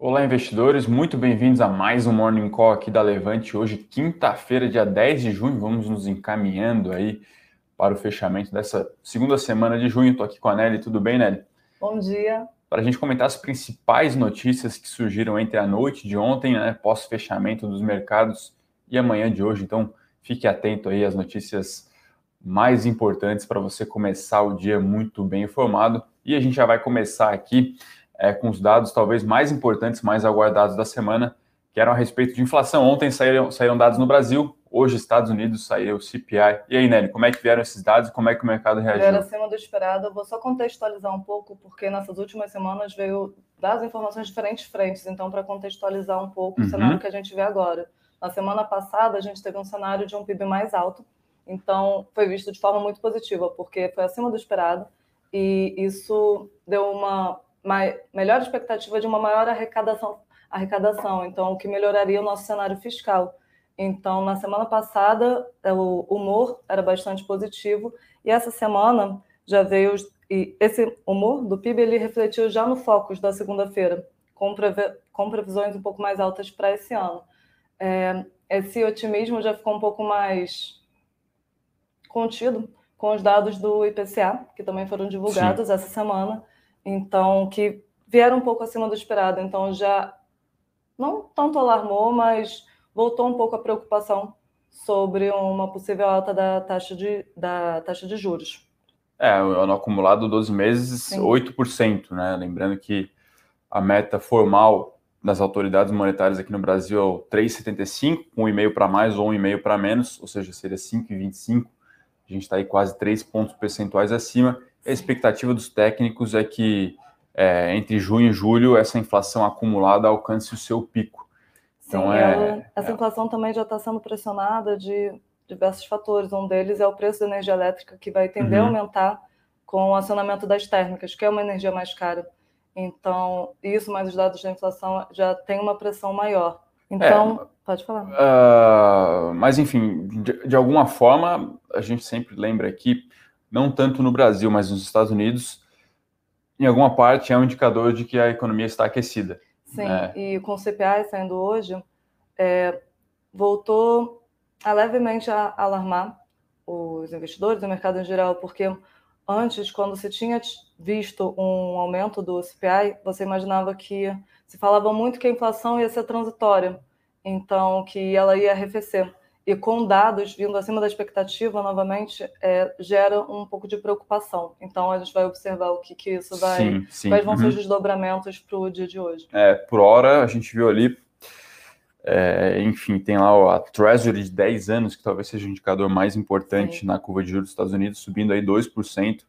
Olá, investidores, muito bem-vindos a mais um Morning Call aqui da Levante. Hoje, quinta-feira, dia 10 de junho, vamos nos encaminhando aí para o fechamento dessa segunda semana de junho. Estou aqui com a Nelly, tudo bem, Nelly? Bom dia. Para a gente comentar as principais notícias que surgiram entre a noite de ontem, né, pós-fechamento dos mercados e amanhã de hoje. Então, fique atento aí às notícias mais importantes para você começar o dia muito bem informado. E a gente já vai começar aqui é, com os dados talvez mais importantes, mais aguardados da semana, que eram a respeito de inflação. Ontem saíram, saíram dados no Brasil, hoje Estados Unidos saiu o CPI. E aí, Nelly, como é que vieram esses dados e como é que o mercado reagiu? Vieram acima do esperado. Eu vou só contextualizar um pouco, porque nessas últimas semanas veio das informações de diferentes frentes. Então, para contextualizar um pouco uhum. o cenário que a gente vê agora. Na semana passada, a gente teve um cenário de um PIB mais alto, então foi visto de forma muito positiva, porque foi acima do esperado, e isso deu uma melhor expectativa de uma maior arrecadação, arrecadação, então o que melhoraria o nosso cenário fiscal. Então, na semana passada, é, o humor era bastante positivo e essa semana já veio e esse humor do PIB ele refletiu já no focus da segunda-feira, com, com previsões um pouco mais altas para esse ano. É, esse otimismo já ficou um pouco mais contido com os dados do IPCA, que também foram divulgados Sim. essa semana, então, que vieram um pouco acima do esperado. Então, já não tanto alarmou, mas voltou um pouco a preocupação sobre uma possível alta da taxa de, da taxa de juros. É, no acumulado 12 meses, Sim. 8%, né? Lembrando que a meta formal das autoridades monetárias aqui no Brasil é o 3,75, um 1,5 para mais ou um 1,5 para menos, ou seja, seria 5,25. A gente está aí quase 3 pontos percentuais acima. A expectativa dos técnicos é que é, entre junho e julho essa inflação acumulada alcance o seu pico. Então, Sim, é, ela, essa é... inflação também já está sendo pressionada de diversos fatores. Um deles é o preço da energia elétrica, que vai tender uhum. a aumentar com o acionamento das térmicas, que é uma energia mais cara. Então, isso mais os dados da inflação já tem uma pressão maior. Então, é, pode falar. Uh, mas, enfim, de, de, alguma forma, a gente sempre lembra aqui não tanto no Brasil, mas nos Estados Unidos, em alguma parte é um indicador de que a economia está aquecida. Sim, né? e com o CPI saindo hoje, é, voltou a levemente a alarmar os investidores, o mercado em geral, porque antes, quando se tinha visto um aumento do CPI, você imaginava que se falava muito que a inflação ia ser transitória, então que ela ia arrefecer e com dados vindo acima da expectativa, novamente, é, gera um pouco de preocupação. Então, a gente vai observar o que, que isso vai. Sim, sim. Quais vão uhum. ser os desdobramentos para o dia de hoje. É, por hora, a gente viu ali. É, enfim, tem lá a Treasury de 10 anos, que talvez seja o indicador mais importante sim. na curva de juros dos Estados Unidos, subindo aí 2%,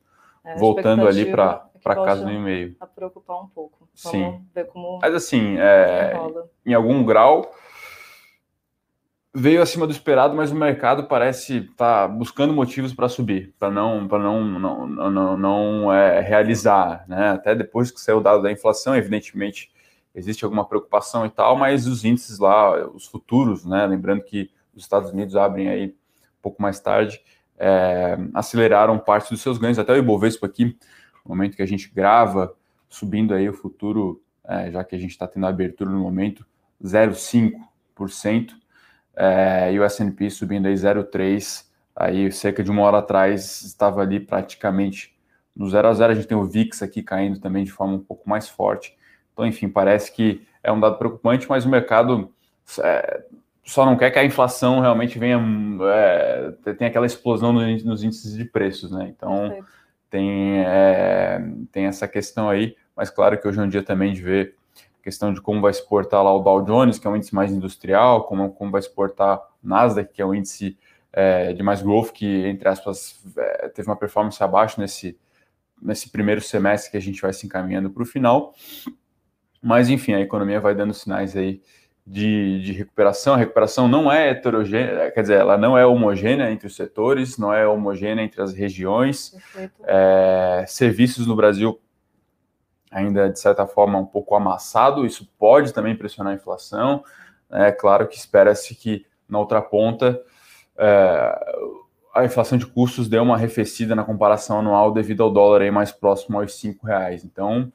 é, voltando ali para é para casa do e-mail. A preocupar um pouco. Vamos Sim. ver como. Mas assim, é, em algum grau, veio acima do esperado, mas o mercado parece estar tá buscando motivos para subir, para não, não, não, não, não é, realizar, né? Até depois que saiu o dado da inflação, evidentemente existe alguma preocupação e tal, mas os índices lá, os futuros, né? Lembrando que os Estados Unidos abrem aí um pouco mais tarde, é, aceleraram parte dos seus ganhos, até o Ibovespa aqui, no momento que a gente grava, subindo aí o futuro, é, já que a gente está tendo abertura no momento, 0,5%. É, e o S&P subindo aí 0,3, aí cerca de uma hora atrás estava ali praticamente no 0 a 0 a gente tem o VIX aqui caindo também de forma um pouco mais forte. Então, enfim, parece que é um dado preocupante, mas o mercado é, só não quer que a inflação realmente venha, é, tem aquela explosão nos índices de preços, né? Então, tem, é, tem essa questão aí, mas claro que hoje é um dia também de ver questão de como vai exportar lá o Dow Jones, que é um índice mais industrial, como, como vai exportar o Nasdaq, que é um índice é, de mais growth, que, entre aspas, é, teve uma performance abaixo nesse, nesse primeiro semestre que a gente vai se encaminhando para o final. Mas, enfim, a economia vai dando sinais aí de, de recuperação. A recuperação não é heterogênea, quer dizer, ela não é homogênea entre os setores, não é homogênea entre as regiões. É, serviços no Brasil ainda, de certa forma, um pouco amassado, isso pode também pressionar a inflação. É claro que espera-se que, na outra ponta, é, a inflação de custos dê uma arrefecida na comparação anual devido ao dólar aí mais próximo aos cinco reais. Então,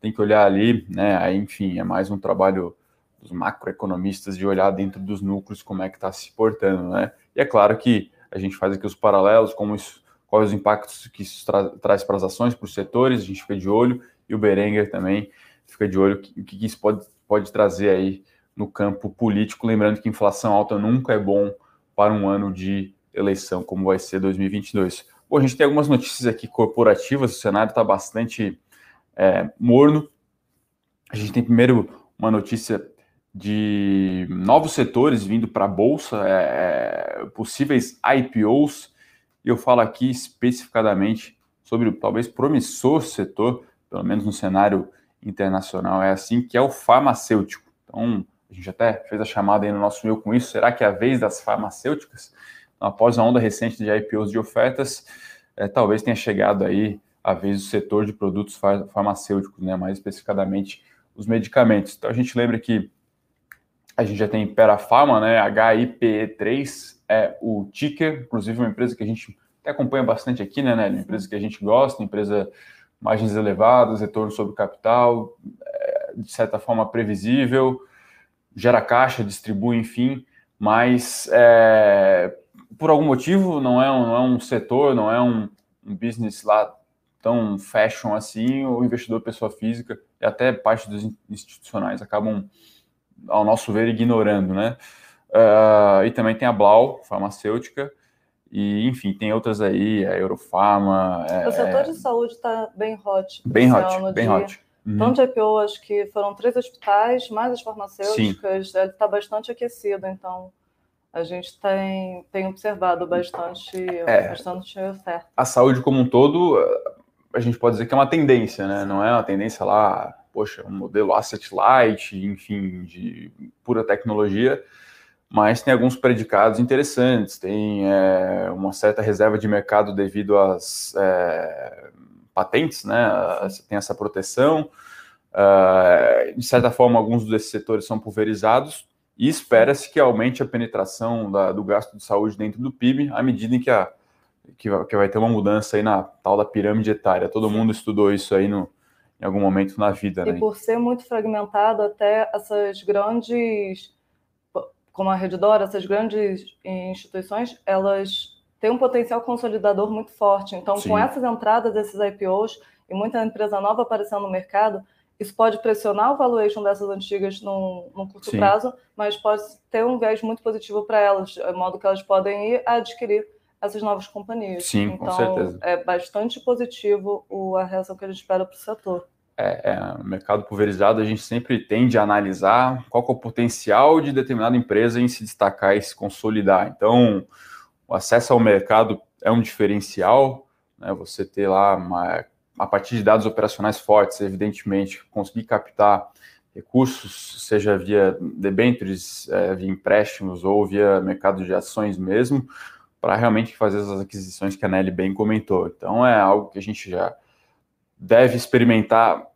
tem que olhar ali, né? Aí, enfim, é mais um trabalho dos macroeconomistas de olhar dentro dos núcleos como é que está se portando, né? E é claro que a gente faz aqui os paralelos, como isso, quais os impactos que isso tra traz para as ações, para os setores, a gente fica de olho, e o Berenguer também fica de olho o que, isso pode, pode trazer aí no campo político, lembrando que inflação alta nunca é bom para um ano de eleição, como vai ser 2022. Bom, a gente tem algumas notícias aqui corporativas, o cenário está bastante é, morno. A gente tem primeiro uma notícia de novos setores vindo para a Bolsa, é, é possíveis IPOs, e eu falo aqui especificadamente sobre o talvez promissor setor, pelo menos no cenário internacional, é assim, que é o farmacêutico. Então, a gente até fez a chamada aí no nosso meio com isso, será que é a vez das farmacêuticas? Então, após a onda recente de IPOs de ofertas, é, talvez tenha chegado aí a vez do setor de produtos farmacêuticos, né, mais especificamente os medicamentos. Então, a gente lembra que a gente já tem Perafarma, né? HIPE3 é o ticker, inclusive uma empresa que a gente até acompanha bastante aqui, né, né? Uma empresa que a gente gosta, empresa margens elevadas, retorno sobre capital, é, de certa forma previsível, gera caixa, distribui, enfim, mas é, por algum motivo não é um, não é um setor, não é um, um business lá tão fashion assim, o investidor pessoa física e até parte dos institucionais acabam ao nosso ver, ignorando, né? Uh, e também tem a Blau, farmacêutica, e enfim, tem outras aí, a Eurofarma. É, o setor de saúde está bem hot. Bem hot, bem de, hot. Uhum. Tanto de IPO, acho que foram três hospitais, mais as farmacêuticas, está bastante aquecido, então a gente tem, tem observado bastante, é, bastante oferta. A saúde como um todo, a gente pode dizer que é uma tendência, né? Não é uma tendência lá poxa, um modelo asset light, enfim, de pura tecnologia, mas tem alguns predicados interessantes, tem é, uma certa reserva de mercado devido às é, patentes, né? Tem essa proteção. Uh, de certa forma, alguns desses setores são pulverizados e espera-se que aumente a penetração da, do gasto de saúde dentro do PIB à medida em que, a, que, que vai ter uma mudança aí na tal da pirâmide etária. Todo mundo estudou isso aí no, em algum momento na vida. E né? por ser muito fragmentado, até essas grandes, como a Redditor, essas grandes instituições, elas têm um potencial consolidador muito forte. Então, Sim. com essas entradas desses IPOs e muita empresa nova aparecendo no mercado, isso pode pressionar o valuation dessas antigas num, num curto Sim. prazo, mas pode ter um viés muito positivo para elas, de modo que elas podem ir adquirir essas novas companhias. Sim, então, com certeza. É bastante positivo o, a reação que a gente espera para o setor. É, é, mercado pulverizado, a gente sempre tende a analisar qual é o potencial de determinada empresa em se destacar e se consolidar. Então, o acesso ao mercado é um diferencial, né? você ter lá, uma, a partir de dados operacionais fortes, evidentemente, conseguir captar recursos, seja via debêntures, é, via empréstimos ou via mercado de ações mesmo, para realmente fazer as aquisições que a Nelly bem comentou. Então é algo que a gente já deve experimentar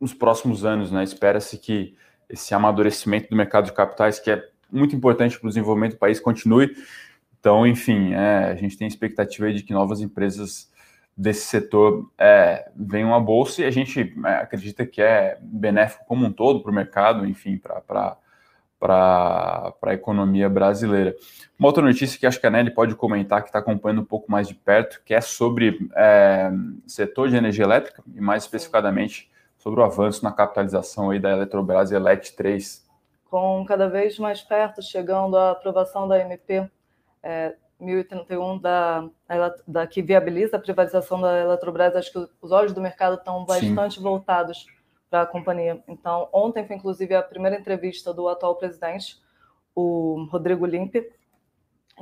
nos próximos anos, né? Espera-se que esse amadurecimento do mercado de capitais, que é muito importante para o desenvolvimento do país, continue. Então, enfim, é, a gente tem expectativa de que novas empresas desse setor é, venham à bolsa e a gente é, acredita que é benéfico como um todo para o mercado, enfim, para para a economia brasileira. Uma outra notícia que acho que a Nelly pode comentar, que está acompanhando um pouco mais de perto, que é sobre é, setor de energia elétrica e mais especificadamente sobre o avanço na capitalização aí da Eletrobras Elet 3. Com cada vez mais perto, chegando à aprovação da MP é, 1031 da, da, que viabiliza a privatização da Eletrobras, acho que os olhos do mercado estão bastante Sim. voltados para a companhia. Então, ontem foi inclusive a primeira entrevista do atual presidente, o Rodrigo Limpe.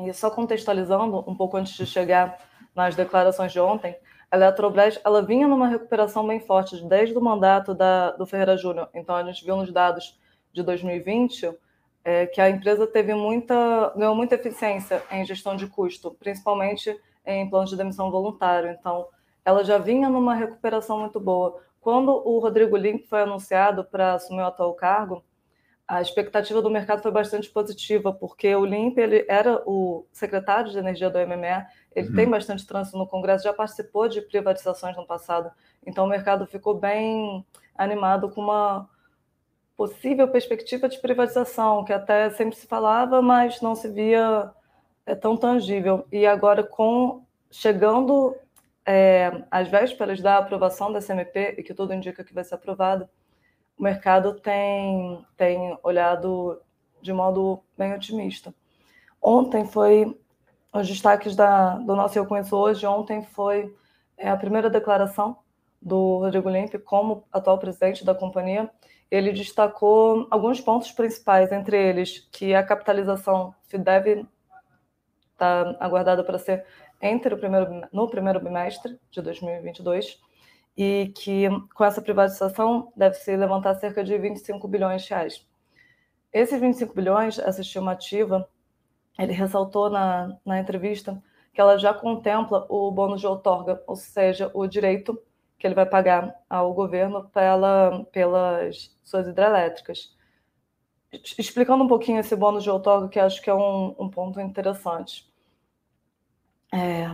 E só contextualizando um pouco antes de chegar nas declarações de ontem, a Eletrobras ela vinha numa recuperação bem forte desde o mandato da, do Ferreira Júnior. Então, a gente viu nos dados de 2020 é, que a empresa teve muita, ganhou muita eficiência em gestão de custo, principalmente em planos de demissão voluntário. Então, ela já vinha numa recuperação muito boa. Quando o Rodrigo Limp foi anunciado para assumir o atual cargo, a expectativa do mercado foi bastante positiva, porque o Limp ele era o secretário de energia do MME, ele uhum. tem bastante trânsito no Congresso, já participou de privatizações no passado, então o mercado ficou bem animado com uma possível perspectiva de privatização, que até sempre se falava, mas não se via é, tão tangível. E agora, com chegando é, às vésperas da aprovação da CMP, e que tudo indica que vai ser aprovado, o mercado tem, tem olhado de modo bem otimista. Ontem foi os destaques da, do nosso Eu Conheço Hoje. Ontem foi é, a primeira declaração do Rodrigo Limpe como atual presidente da companhia. Ele destacou alguns pontos principais, entre eles que a capitalização deve estar tá aguardada para ser entre o primeiro, no primeiro bimestre de 2022 e que com essa privatização deve se levantar cerca de 25 bilhões de reais. Esses 25 bilhões, essa estimativa, ele ressaltou na, na entrevista que ela já contempla o bônus de outorga, ou seja, o direito que ele vai pagar ao governo pela, pelas suas hidrelétricas. Explicando um pouquinho esse bônus de outorga, que acho que é um, um ponto interessante. É,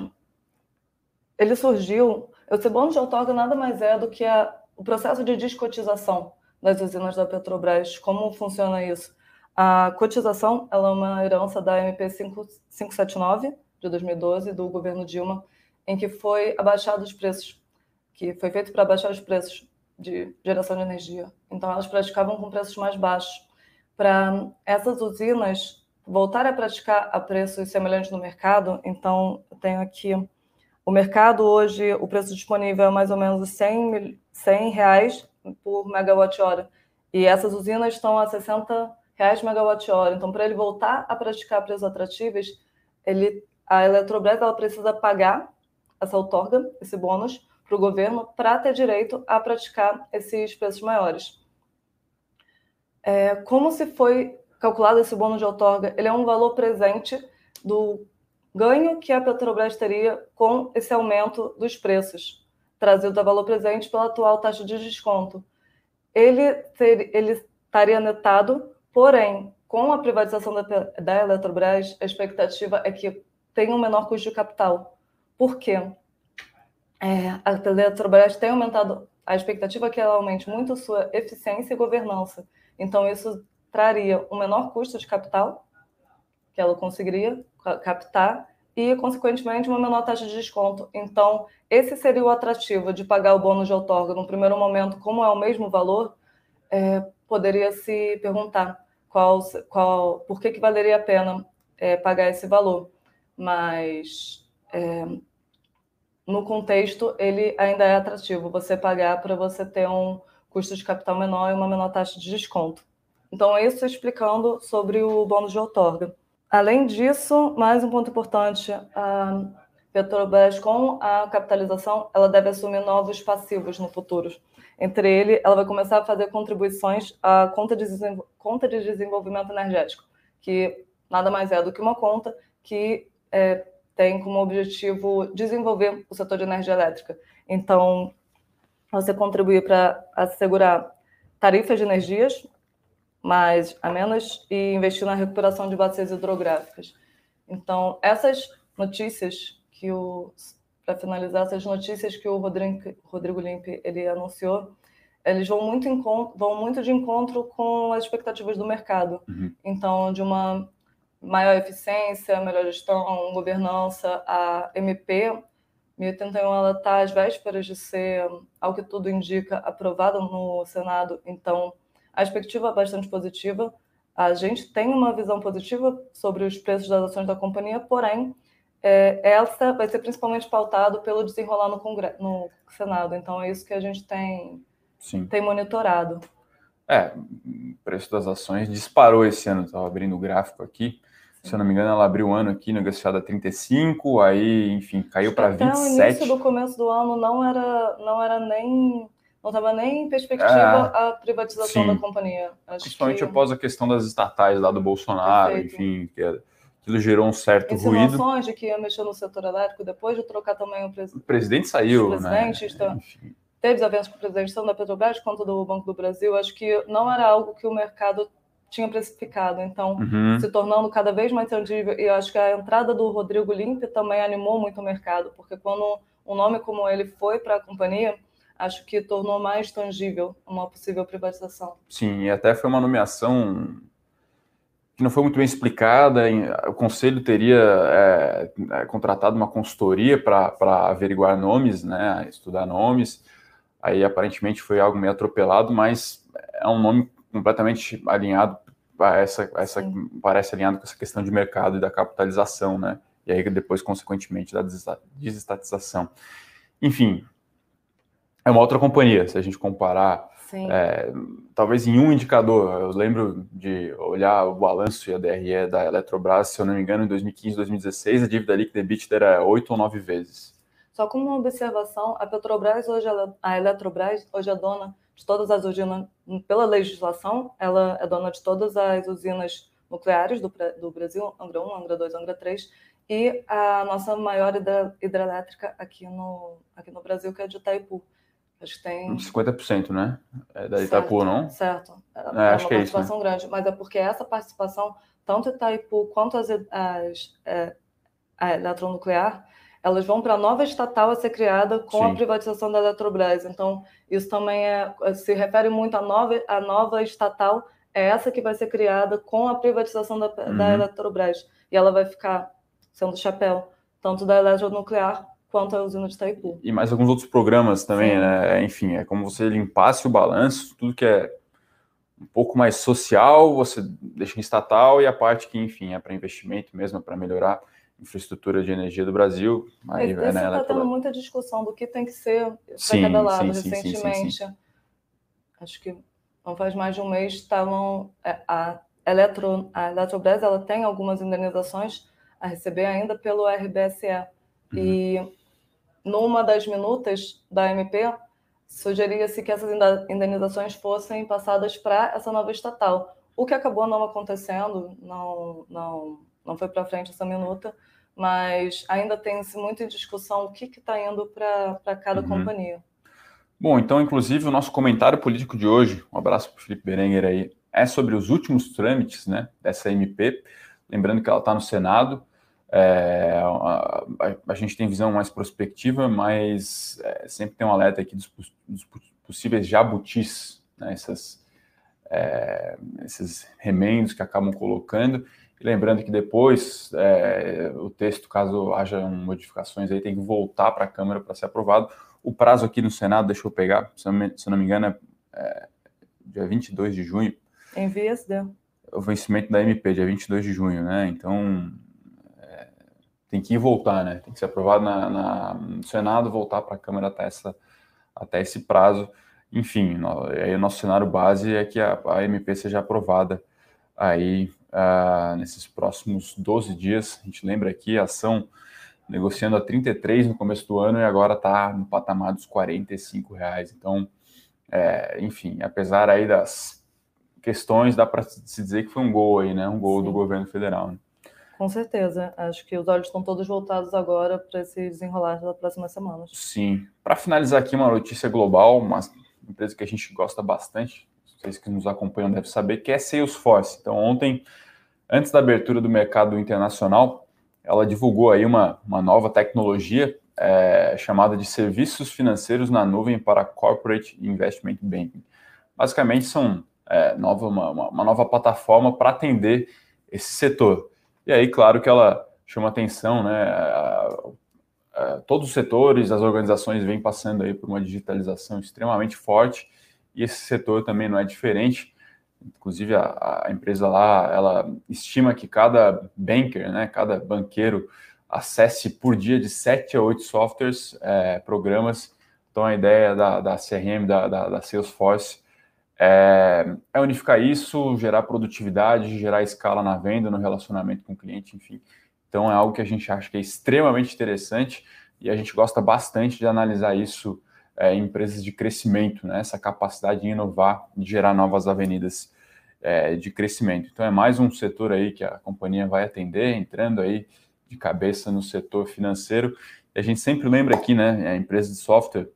ele surgiu. Esse bônus de outorga nada mais é do que a, o processo de descotização das usinas da Petrobras. Como funciona isso? A cotização ela é uma herança da MP 579 de 2012 do governo Dilma, em que foi abaixado os preços, que foi feito para abaixar os preços de geração de energia. Então elas praticavam com preços mais baixos. Para essas usinas voltar a praticar a preços semelhantes no mercado, então eu tenho aqui o mercado hoje, o preço disponível é mais ou menos 100, 100 reais por megawatt-hora. E essas usinas estão a 60 reais megawatt-hora. Então, para ele voltar a praticar preços atrativos, ele, a Eletrobras ela precisa pagar essa outorga, esse bônus, para o governo para ter direito a praticar esses preços maiores. É, como se foi calculado esse bônus de outorga? Ele é um valor presente do ganho que a Petrobras teria com esse aumento dos preços, trazido a valor presente pela atual taxa de desconto. Ele, ter, ele estaria netado Porém, com a privatização da, da Eletrobras, a expectativa é que tenha um menor custo de capital. Por quê? É, a Eletrobras tem aumentado, a expectativa é que ela aumente muito sua eficiência e governança. Então, isso traria um menor custo de capital, que ela conseguiria captar, e, consequentemente, uma menor taxa de desconto. Então, esse seria o atrativo de pagar o bônus de outorga no primeiro momento, como é o mesmo valor, é, poderia se perguntar qual, qual, por que, que valeria a pena é, pagar esse valor. Mas é, no contexto, ele ainda é atrativo você pagar para você ter um custo de capital menor e uma menor taxa de desconto. Então, isso explicando sobre o bônus de outorga. Além disso, mais um ponto importante, a Petrobras, com a capitalização, ela deve assumir novos passivos no futuro. Entre ele, ela vai começar a fazer contribuições à conta de, conta de desenvolvimento energético, que nada mais é do que uma conta que é, tem como objetivo desenvolver o setor de energia elétrica. Então, você contribui para assegurar tarifas de energias mais a menos e investir na recuperação de bacias hidrográficas. Então, essas notícias que o para finalizar essas notícias que o Rodrigo, Rodrigo Limpe ele anunciou, eles vão muito, encontro, vão muito de encontro com as expectativas do mercado. Uhum. Então, de uma maior eficiência, melhor gestão, governança, a MP 1081 ela está às vésperas de ser, ao que tudo indica, aprovada no Senado. Então, a expectativa é bastante positiva. A gente tem uma visão positiva sobre os preços das ações da companhia, porém, é, essa vai ser principalmente pautado pelo desenrolar no, Congresso, no Senado. Então é isso que a gente tem, Sim. tem monitorado. É, o preço das ações disparou esse ano. Estava abrindo o gráfico aqui. Se eu não me engano, ela abriu o ano aqui negociada a 35, aí, enfim, caiu para 27. Até o início do começo do ano não era, não era nem não estava nem em perspectiva é, a privatização sim. da companhia. Acho Principalmente que... após a questão das estatais lá do Bolsonaro, Perfeito. enfim, que era Aquilo gerou um certo Insinuações ruído. de que ia mexer no setor elétrico depois de trocar também o presidente. O presidente saiu, o presidente né? Está... Teve avanços com o presidente tanto da Petrobras quanto do Banco do Brasil. Acho que não era algo que o mercado tinha precificado. Então, uhum. se tornando cada vez mais tangível. E acho que a entrada do Rodrigo Limpe também animou muito o mercado, porque quando um nome como ele foi para a companhia, acho que tornou mais tangível uma possível privatização. Sim, e até foi uma nomeação que não foi muito bem explicada. O conselho teria é, é, contratado uma consultoria para averiguar nomes, né, estudar nomes. Aí aparentemente foi algo meio atropelado, mas é um nome completamente alinhado a essa, a essa parece alinhado com essa questão de mercado e da capitalização, né? E aí depois consequentemente da desestatização. Enfim, é uma outra companhia, se a gente comparar é, talvez em um indicador, eu lembro de olhar o balanço e a DRE da Eletrobras, se eu não me engano, em 2015, 2016, a dívida líquida EBITDA era 8 ou 9 vezes. Só como uma observação, a Petrobras hoje, a Eletrobras hoje é dona de todas as usinas, pela legislação, ela é dona de todas as usinas nucleares do, do Brasil, Angra 1, Angra 2, Angra 3, e a nossa maior hidrelétrica aqui no, aqui no Brasil, que é de Itaipu. Acho que tem. 50%, né? É da Itaipu, não? Certo. É, é, é uma participação é isso, né? grande, mas é porque essa participação, tanto Itaipu quanto as, as, é, a eletronuclear, elas vão para a nova estatal a ser criada com Sim. a privatização da Eletrobras. Então, isso também é, se refere muito à nova, à nova estatal, é essa que vai ser criada com a privatização da, uhum. da Eletrobras. E ela vai ficar sendo chapéu, tanto da eletronuclear quanto a usina de Itaipu. E mais alguns outros programas também, Sim. né? Enfim, é como você limpasse o balanço, tudo que é um pouco mais social, você deixa em estatal, e a parte que, enfim, é para investimento mesmo, é para melhorar a infraestrutura de energia do Brasil. Aí, Esse né, está tendo muita discussão do que tem que ser para cada lado. Sim, Recentemente, sim, acho que não faz mais de um mês, estavam é, a, Eletro, a Eletrobras ela tem algumas indenizações a receber ainda pelo RBSE. Uhum. E numa das minutas da MP, sugeria-se que essas indenizações fossem passadas para essa nova estatal. O que acabou não acontecendo, não, não, não foi para frente essa minuta, mas ainda tem-se muito em discussão o que está indo para cada uhum. companhia. Bom, então, inclusive, o nosso comentário político de hoje, um abraço para o Felipe Berenguer aí, é sobre os últimos trâmites né, dessa MP. Lembrando que ela está no Senado, é, a, a, gente tem visão mais prospectiva, mas é, sempre tem um alerta aqui dos, dos possíveis jabutis, né, essas, é, esses remendos que acabam colocando. E lembrando que depois é, o texto, caso haja modificações, aí tem que voltar para a Câmara para ser aprovado. O prazo aqui no Senado, deixa eu pegar, se eu, me, se eu não me engano, é, é dia 22 de junho. Em vias deu. O vencimento da MP, dia 22 de junho, né? Então, tem que ir voltar, né? Tem que ser aprovado na, na no Senado, voltar para a Câmara até, essa, até esse prazo. Enfim, no, aí o nosso cenário base é que a, a MP seja aprovada aí uh, nesses próximos 12 dias. A gente lembra aqui a ação negociando a 33 no começo do ano e agora está no patamar dos 45 reais. Então, é, enfim, apesar aí das questões, dá para se dizer que foi um gol aí, né? Um gol Sim. do governo federal. Né? Com certeza. Acho que os olhos estão todos voltados agora para esse desenrolar das próximas semanas. Sim. Para finalizar aqui, uma notícia global, uma empresa que a gente gosta bastante, vocês que nos acompanham devem saber, que é Salesforce. Então, ontem, antes da abertura do mercado internacional, ela divulgou aí uma, uma nova tecnologia é, chamada de serviços financeiros na nuvem para Corporate Investment Banking. Basicamente, são é, nova, uma, uma nova plataforma para atender esse setor. E aí, claro que ela chama atenção, né? A, a, todos os setores, as organizações vêm passando aí por uma digitalização extremamente forte e esse setor também não é diferente. Inclusive, a, a empresa lá, ela estima que cada banker, né, cada banqueiro, acesse por dia de 7 a 8 softwares, é, programas. Então, a ideia da, da CRM, da, da, da Salesforce, é, é, unificar isso, gerar produtividade, gerar escala na venda, no relacionamento com o cliente, enfim. Então é algo que a gente acha que é extremamente interessante e a gente gosta bastante de analisar isso é, em empresas de crescimento, né? essa capacidade de inovar, de gerar novas avenidas é, de crescimento. Então é mais um setor aí que a companhia vai atender, entrando aí de cabeça no setor financeiro. E a gente sempre lembra aqui, né, a empresa de software,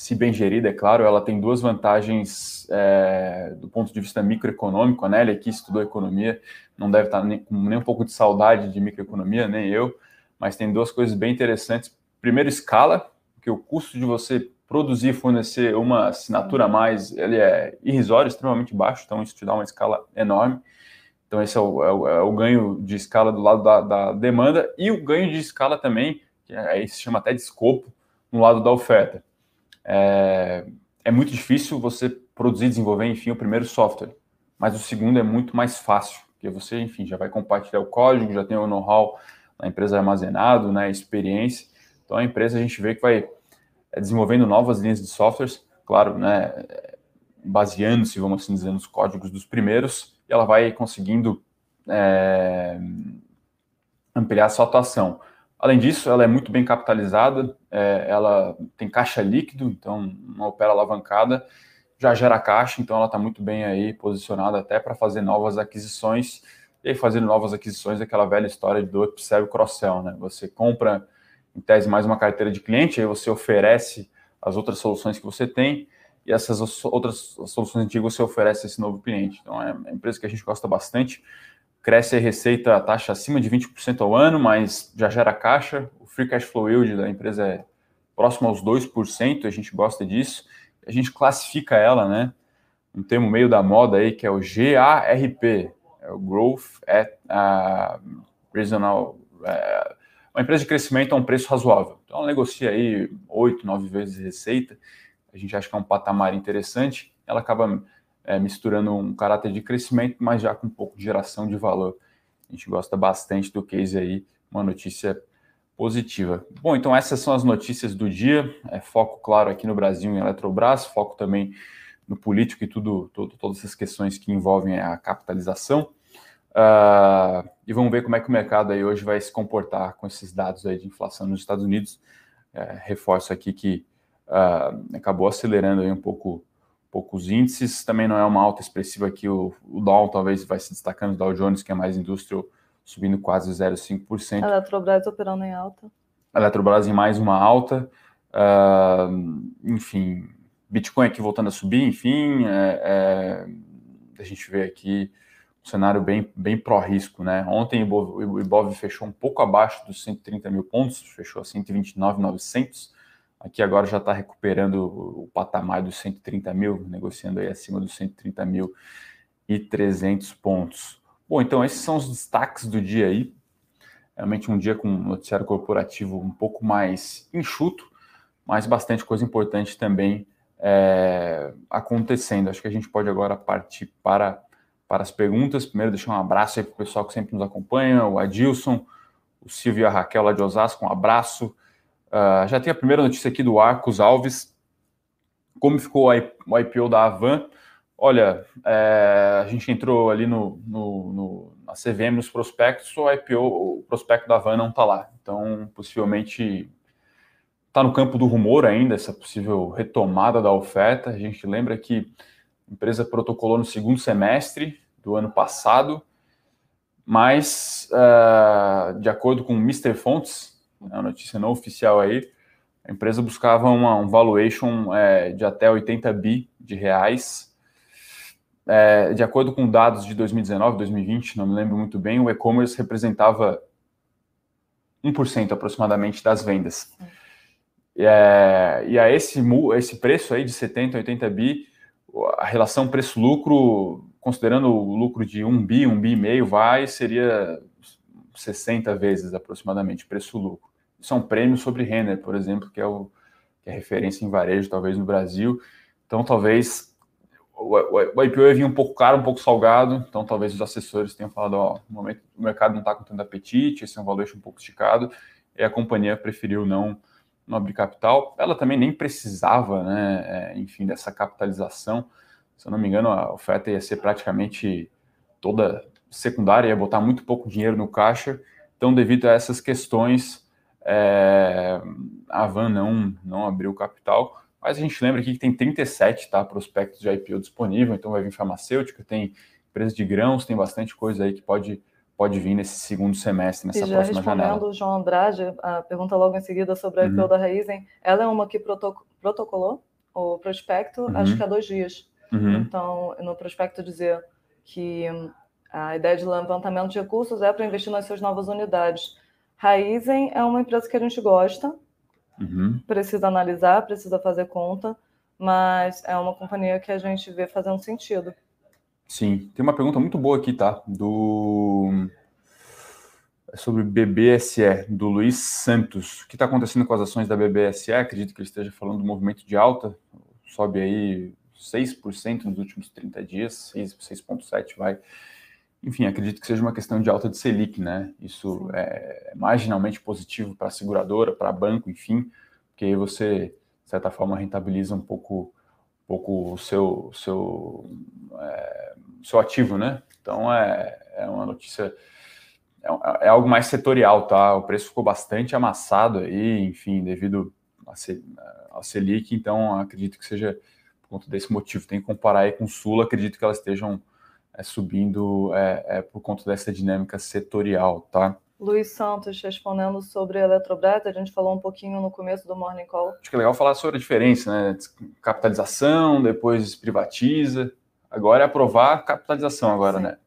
se bem gerida, é claro, ela tem duas vantagens é, do ponto de vista microeconômico. A Nelly aqui estudou economia, não deve estar nem, nem um pouco de saudade de microeconomia, nem eu, mas tem duas coisas bem interessantes. Primeiro, escala, porque o custo de você produzir, fornecer uma assinatura a mais, ele é irrisório, extremamente baixo, então isso te dá uma escala enorme. Então esse é o, é o, é o ganho de escala do lado da, da, demanda e o ganho de escala também, que aí se chama até de escopo, no lado da oferta. É, é muito difícil você produzir, desenvolver, enfim, o primeiro software, mas o segundo é muito mais fácil, porque você, enfim, já vai compartilhar o código, já tem o know-how na empresa armazenado, né, experiência. Então a empresa a gente vê que vai é, desenvolvendo novas linhas de softwares, claro, né, baseando-se, vamos assim dizer, nos códigos dos primeiros, e ela vai conseguindo é, ampliar sua atuação. Além disso, ela é muito bem capitalizada, é, ela tem caixa líquido, então não opera alavancada, já gera caixa, então ela está muito bem aí posicionada até para fazer novas aquisições. E aí, fazendo novas aquisições, aquela velha história do upsell e cross-sell, né? Você compra, em tese, mais uma carteira de cliente, aí você oferece as outras soluções que você tem, e essas outras soluções antigas você oferece a esse novo cliente. Então, é uma empresa que a gente gosta bastante cresce a receita a taxa acima de 20% ao ano, mas já gera caixa. O free cash flow yield da empresa é próximo aos 2%, a gente gosta disso. A gente classifica ela, né? Um termo meio da moda aí, que é o GARP, é o Growth at uh, Regional. Uh, uma empresa de crescimento a um preço razoável. Então, ela negocia aí 8, 9 vezes receita. A gente acha que é um patamar interessante. Ela acaba é, misturando um caráter de crescimento, mas já com um pouco de geração de valor. A gente gosta bastante do case aí, uma notícia positiva. Bom, então essas são as notícias do dia. É, foco, claro, aqui no Brasil em Eletrobras, foco também no político e tudo, tudo todas essas questões que envolvem a capitalização. Uh, e vamos ver como é que o mercado aí hoje vai se comportar com esses dados aí de inflação nos Estados Unidos. É, reforço aqui que uh, acabou acelerando aí um pouco poucos índices, também não é uma alta expressiva aqui, o, o Dow talvez vai se destacando, o Dow Jones, que é mais industrial, subindo quase 0,5%. A Eletrobras operando em alta. A Eletrobras em mais uma alta, uh, enfim, Bitcoin aqui voltando a subir, enfim, é, é, a gente vê aqui um cenário bem, bem pró-risco, né? Ontem o Ibov fechou um pouco abaixo dos 130 mil pontos, fechou a 129,900, Aqui agora já está recuperando o patamar dos 130 mil, negociando aí acima dos 130 mil e 300 pontos. Bom, então esses são os destaques do dia aí. Realmente um dia com um noticiário corporativo um pouco mais enxuto, mas bastante coisa importante também é, acontecendo. Acho que a gente pode agora partir para, para as perguntas. Primeiro, deixar um abraço aí para o pessoal que sempre nos acompanha, o Adilson, o Silvio e a Raquel lá de Osasco, um abraço. Uh, já tem a primeira notícia aqui do Arcos Alves. Como ficou o IPO da Avan? Olha, é, a gente entrou ali no, no, no, na CVM, nos prospectos, o IPO, o prospecto da Avan não está lá. Então, possivelmente está no campo do rumor ainda, essa possível retomada da oferta. A gente lembra que a empresa protocolou no segundo semestre do ano passado, mas, uh, de acordo com o Mr. Fontes, né, a notícia não oficial aí, a empresa buscava uma, um valuation é, de até 80 bi de reais. É, de acordo com dados de 2019, 2020, não me lembro muito bem, o e-commerce representava 1% aproximadamente das vendas. É, e a esse, esse preço aí de 70, 80 bi, a relação preço-lucro, considerando o lucro de 1 bi, 1 bi e meio, vai, seria 60 vezes aproximadamente preço-lucro. Isso é um prêmio sobre Renner, por exemplo, que é, o, que é referência em varejo, talvez, no Brasil. Então, talvez o, o, o IPO vir um pouco caro, um pouco salgado, então talvez os assessores tenham falado, ó, momento o mercado não está com tanto apetite, esse é um valuation um pouco esticado, e a companhia preferiu não, não abrir capital. Ela também nem precisava, né, é, enfim, dessa capitalização. Se eu não me engano, a oferta ia ser praticamente toda secundária, ia botar muito pouco dinheiro no caixa. Então, devido a essas questões, é, a Van não, não abriu capital, mas a gente lembra aqui que tem 37 tá, prospectos de IPO disponível, então vai vir farmacêutica, tem empresa de grãos, tem bastante coisa aí que pode, pode vir nesse segundo semestre, nessa e já próxima janela. o João Andrade, a pergunta logo em seguida sobre a IPO uhum. da Raizen, ela é uma que protocolou o prospecto, uhum. acho que há dois dias. Uhum. Então, no prospecto dizer que a ideia de levantamento de recursos é para investir nas suas novas unidades. Raizen é uma empresa que a gente gosta. uhum. precisa analisar, precisa fazer conta, mas é uma companhia que a gente vê fazendo sentido. Sim, tem uma pergunta muito boa aqui, tá? Do é sobre BBSE, do Luiz Santos. O que está acontecendo com as ações da BBSE? Acredito que ele esteja falando do movimento de alta, sobe aí 6% nos últimos 30 dias, 6,7% vai. Enfim, acredito que seja uma questão de alta de Selic, né? Isso é marginalmente positivo para a seguradora, para banco, enfim, porque aí você, de certa forma, rentabiliza um pouco, um pouco o seu, seu, é, seu ativo, né? Então, é, é uma notícia, é, é, algo mais setorial, tá? O preço ficou bastante amassado aí, enfim, devido a Selic, então acredito que seja por conta desse motivo. Tem que comparar aí com o Sul, acredito que elas estejam é, subindo é, é, por conta dessa dinâmica setorial, tá? Luiz Santos respondendo sobre a Eletrobras, a gente falou um pouquinho no começo do Morning Call. Acho que é legal falar sobre a diferença, né? Capitalização, depois privatiza. Agora é aprovar a capitalização agora, Sim. né?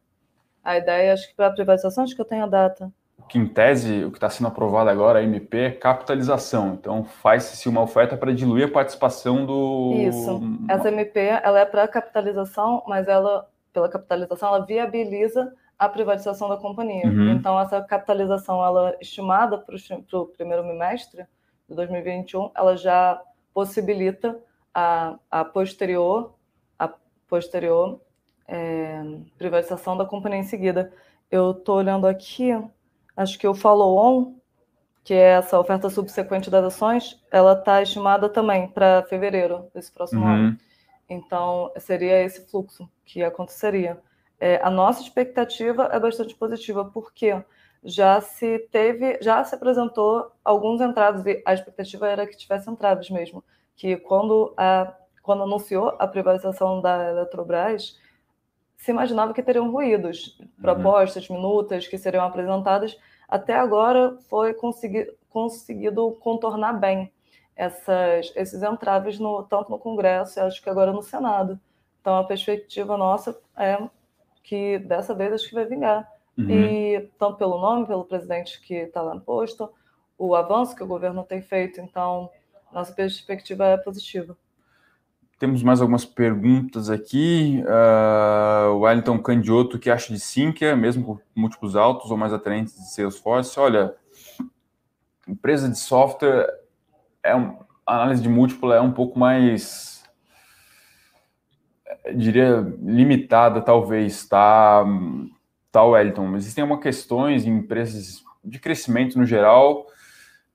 A ideia, acho que para a privatização, acho que eu tenho a data. Que em tese, o que está sendo aprovado agora, a MP, é capitalização. Então, faz-se uma oferta para diluir a participação do. Isso. Essa MP, ela é para capitalização, mas ela pela capitalização, ela viabiliza a privatização da companhia. Uhum. Então, essa capitalização, ela estimada para o primeiro bimestre de 2021, ela já possibilita a, a posterior, a posterior é, privatização da companhia em seguida. Eu estou olhando aqui, acho que o follow-on, que é essa oferta subsequente das ações, ela está estimada também para fevereiro desse próximo uhum. ano. Então, seria esse fluxo que aconteceria. É, a nossa expectativa é bastante positiva, porque já se teve, já se apresentou alguns entraves, e a expectativa era que tivesse entraves mesmo, que quando, a, quando anunciou a privatização da Eletrobras, se imaginava que teriam ruídos, uhum. propostas, minutas que seriam apresentadas. Até agora foi consegui, conseguido contornar bem essas, esses entraves no, tanto no Congresso e acho que agora no Senado. Então a perspectiva nossa é que dessa vez acho que vai vingar. Uhum. E tanto pelo nome, pelo presidente que está lá no posto, o avanço que o governo tem feito, então nossa perspectiva é positiva. Temos mais algumas perguntas aqui. Uh, o Wellington Candioto, que acha de Sinqia, mesmo com múltiplos altos ou mais atraentes de Salesforce? Olha, empresa de software é um, a análise de múltiplo é um pouco mais, diria, limitada, talvez, tá, tá Wellington. Existem algumas questões em empresas de crescimento no geral,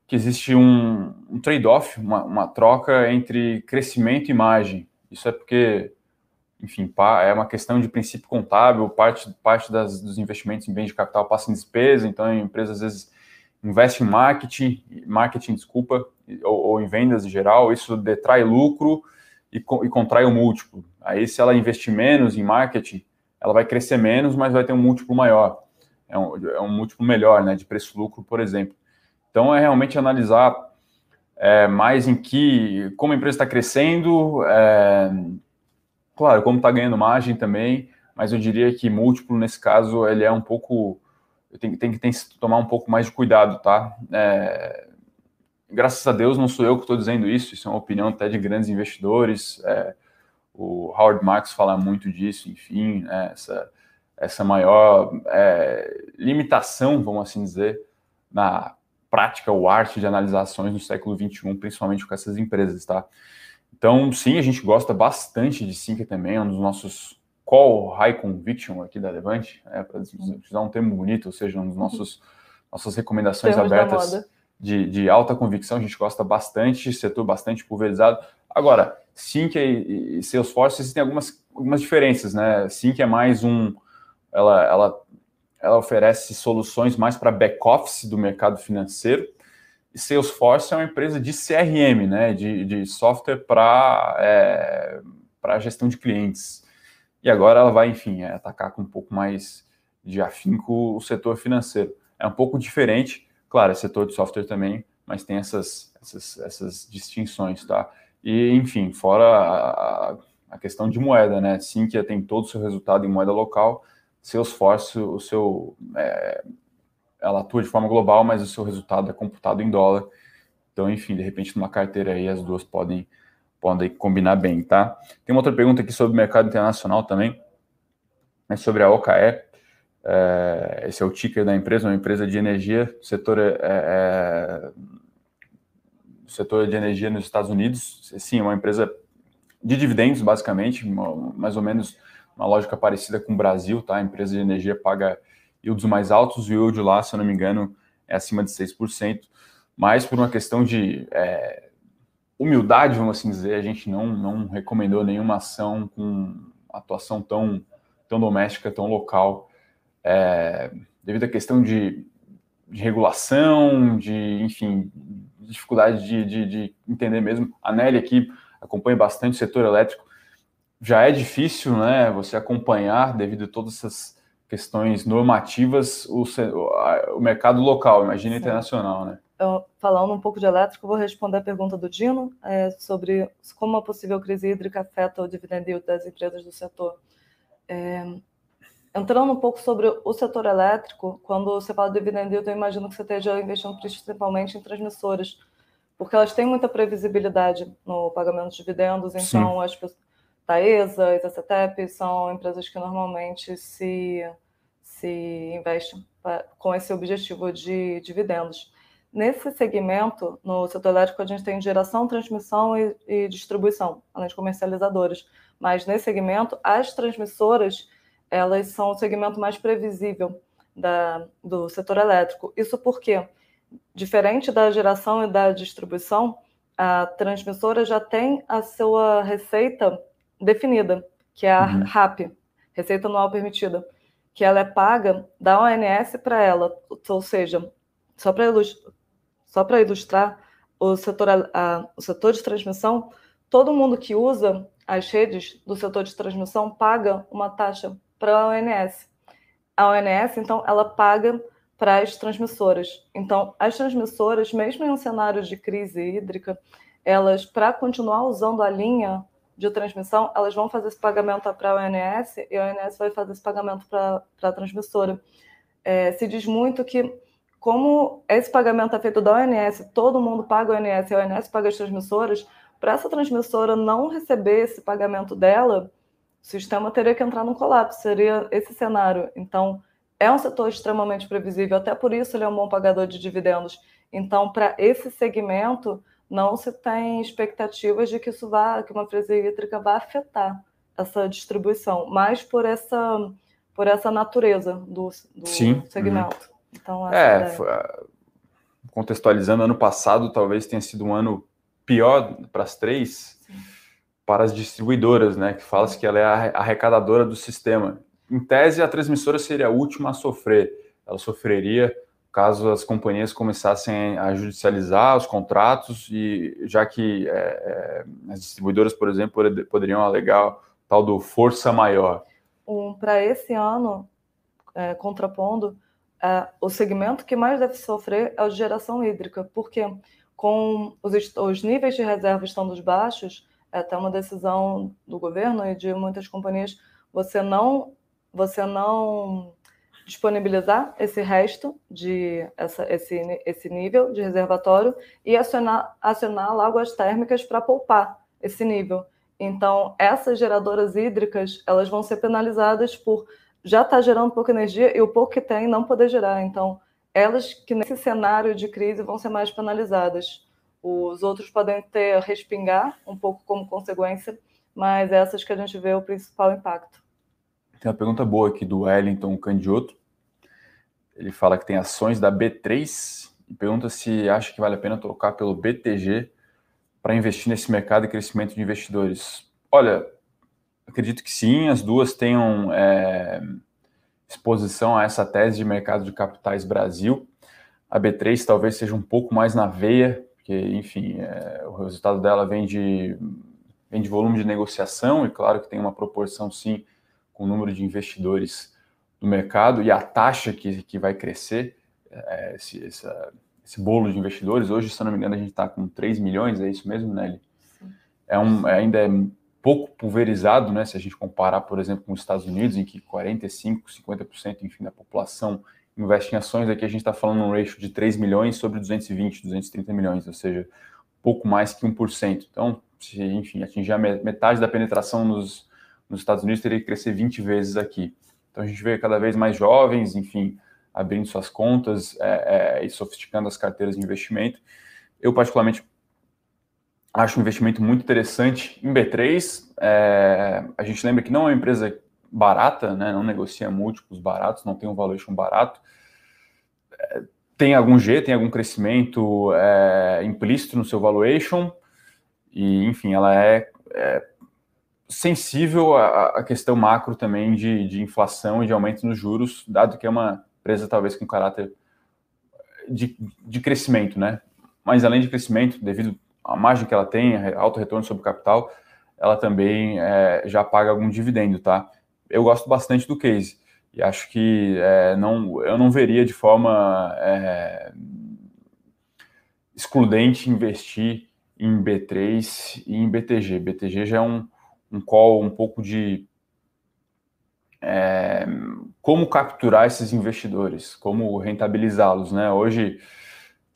que existe um, um trade-off, uma, uma, troca entre crescimento e margem. Isso é porque, enfim, é uma questão de princípio contábil, parte, parte das, dos investimentos em bens de capital passa em despesa, então a empresa às vezes investe em marketing, marketing, desculpa, ou, ou, em vendas em geral, isso detrai lucro e, e contrai o múltiplo. Aí, se ela investir menos em marketing, ela vai crescer menos, mas vai ter um múltiplo maior. É um, é um múltiplo melhor, né, de preço-lucro, por exemplo. Então, é realmente analisar é, mais em que, como a empresa está crescendo, é, claro, como está ganhando margem também, mas eu diria que múltiplo, nesse caso, ele é um pouco, tem, tem, tem que tomar um pouco mais de cuidado, tá? É, graças a Deus não sou eu que estou dizendo isso, isso é uma opinião até de grandes investidores. É, o Howard Marks fala muito disso, enfim, né, essa, essa maior é, limitação, vamos assim dizer, na prática ou arte de analisar ações no século XXI, principalmente com essas empresas, tá? Então, sim, a gente gosta bastante de Sync também, é um dos nossos call high conviction aqui da Levante, é, para usar um termo bonito, ou seja, um nossos nossas recomendações abertas de, de alta convicção, a gente gosta bastante, setor bastante pulverizado. Agora, Sync e, e Salesforce existem algumas, algumas diferenças, né? Sync é mais um. Ela, ela, ela oferece soluções mais para back-office do mercado financeiro. E Salesforce é uma empresa de CRM, né? De, de software para é, gestão de clientes. E agora ela vai, enfim, é, atacar com um pouco mais de afinco o setor financeiro. É um pouco diferente, Claro, é setor de software também, mas tem essas, essas, essas distinções, tá? E, enfim, fora a, a questão de moeda, né? Sinqia tem todo o seu resultado em moeda local, Salesforce, o seu, é, ela atua de forma global, mas o seu resultado é computado em dólar. Então, enfim, de repente, numa carteira aí, as duas podem, podem combinar bem, tá? Tem uma outra pergunta aqui sobre o mercado internacional também, né, sobre a OKE. É, esse é o ticker da empresa, uma empresa de energia, setor, é, é, setor de energia nos Estados Unidos. Sim, é uma empresa de dividendos, basicamente, mais ou menos uma lógica parecida com o Brasil, tá? A empresa de energia paga yields mais altos, o yield lá, se eu não me engano, é acima de 6%, mas por uma questão de é, humildade, vamos assim dizer, a gente não, não recomendou nenhuma ação com atuação tão, tão doméstica, tão local, é, devido à questão de, de, regulação, de, enfim, dificuldade de, de, de entender mesmo. A Nelly aqui acompanha bastante o setor elétrico, já é difícil, né, você acompanhar devido a todas essas questões normativas o, o mercado local, imagina Sim. internacional, né? Eu, falando um pouco de elétrico, vou responder a pergunta do Dino é, sobre como a possível crise hídrica afeta o dividend yield das empresas do setor. É, entrando um pouco sobre o setor elétrico, quando você fala de dividend yield, eu imagino que você esteja investindo principalmente em transmissoras, porque elas têm muita previsibilidade no pagamento de dividendos, então Sim. as pessoas Taesa Zacetep são empresas que normalmente se, se investem pra, com esse objetivo de dividendos. Nesse segmento, no setor elétrico, a gente tem geração, transmissão e, e distribuição, além de comercializadoras. Mas nesse segmento, as transmissoras elas são o segmento mais previsível da, do setor elétrico. Isso porque, diferente da geração e da distribuição, a transmissora já tem a sua receita definida, que é a uhum. RAP, Receita Anual Permitida, que ela é paga da ONS para ela, ou seja, só para só ilustrar o setor, a, o setor de transmissão, todo mundo que usa as redes do setor de transmissão paga uma taxa para a ONS. A ONS, então, ela paga para as transmissoras. Então, as transmissoras, mesmo em um cenário de crise hídrica, elas, para continuar usando a linha de transmissão, elas vão fazer esse pagamento para a ONS e a ONS vai fazer esse pagamento para a transmissora. É, se diz muito que, como esse pagamento é feito da ONS, todo mundo paga a ONS a ONS paga as transmissoras, para essa transmissora não receber esse pagamento dela, o sistema teria que entrar num colapso, seria esse cenário. Então, é um setor extremamente previsível, até por isso ele é um bom pagador de dividendos. Então, para esse segmento, não se tem expectativas de que isso vá, que uma empresa hídrica vá afetar essa distribuição, mas por essa por essa natureza do, do Sim. segmento. Uhum. Então, é, foi, contextualizando, ano passado talvez tenha sido um ano pior para as três, Sim. para as distribuidoras, né? Que fala-se que ela é a arrecadadora do sistema. Em tese, a transmissora seria a última a sofrer. Ela sofreria caso as companhias começassem a judicializar os contratos e já que é, é, as distribuidoras, por exemplo, poderiam alegar tal do força maior. Um, Para esse ano, é, contrapondo, é, o segmento que mais deve sofrer é o de geração hídrica, porque com os, os níveis de reserva estando baixos, é até uma decisão do governo e de muitas companhias, você não você não disponibilizar esse resto de essa, esse, esse nível de reservatório e acionar, acionar águas térmicas para poupar esse nível. Então, essas geradoras hídricas elas vão ser penalizadas por já estar tá gerando pouca energia e o pouco que tem não poder gerar. Então, elas que nesse cenário de crise vão ser mais penalizadas. Os outros podem ter respingar um pouco como consequência, mas essas que a gente vê o principal impacto. Tem uma pergunta boa aqui do Wellington Candioto. Ele fala que tem ações da B3 e pergunta se acha que vale a pena trocar pelo BTG para investir nesse mercado de crescimento de investidores. Olha, acredito que sim, as duas tenham é, exposição a essa tese de mercado de capitais Brasil. A B3 talvez seja um pouco mais na veia, porque, enfim, é, o resultado dela vem de, vem de volume de negociação, e claro que tem uma proporção, sim, com o número de investidores do mercado e a taxa que, que vai crescer, é, esse, essa, esse bolo de investidores. Hoje, se eu não me engano, a gente está com 3 milhões, é isso mesmo, Nelly? É um, é, ainda é pouco pulverizado, né? Se a gente comparar, por exemplo, com os Estados Unidos, em que 45%, 50% enfim, da população investe em ações, aqui a gente está falando um ratio de 3 milhões sobre 220, 230 milhões, ou seja, pouco mais que 1%. Então, se, enfim, atingir a metade da penetração nos, nos Estados Unidos, teria que crescer 20 vezes aqui. Então, a gente vê cada vez mais jovens, enfim, abrindo suas contas é, é, e sofisticando as carteiras de investimento. Eu, particularmente, acho um investimento muito interessante em B3. É, a gente lembra que não é uma empresa barata, né, não negocia múltiplos baratos, não tem um valuation barato. É, tem algum G, tem algum crescimento é, implícito no seu valuation, e enfim, ela é, é sensível à, à, questão macro também de, de inflação e de aumento nos juros, dado que é uma empresa talvez com caráter de, de crescimento, né? Mas além de crescimento, devido à margem que ela tem, alto retorno sobre capital, ela também é, já paga algum dividendo, tá? Eu gosto bastante do case e acho que é, não, eu não veria de forma é, excludente investir em B3 e em BTG. BTG já é um, um call um pouco de é, como capturar esses investidores, como rentabilizá-los. Né? Hoje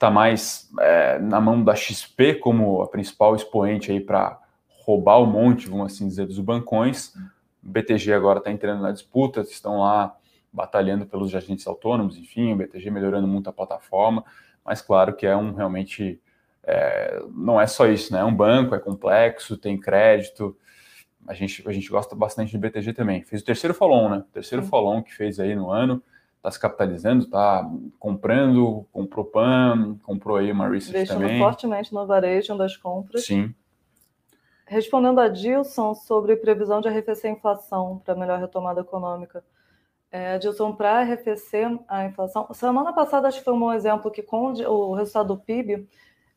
está mais é, na mão da XP como a principal expoente aí para roubar o monte, vamos assim dizer, dos bancões. O BTG agora está entrando na disputa, estão lá batalhando pelos agentes autônomos, enfim, o BTG melhorando muito a plataforma, mas claro que é um realmente é, não é só isso, né? É um banco, é complexo, tem crédito, a gente, a gente gosta bastante de BTG também. Fez o terceiro follow né? O terceiro follow que fez aí no ano, está se capitalizando, está comprando, comprou PAN, comprou aí uma research Investindo também. fortemente no varejo das compras. Sim. Respondendo a Dilson sobre previsão de arrefecer a inflação para melhor retomada econômica. É, Dilson, para arrefecer a inflação, semana passada acho que foi um bom exemplo que com o resultado do PIB,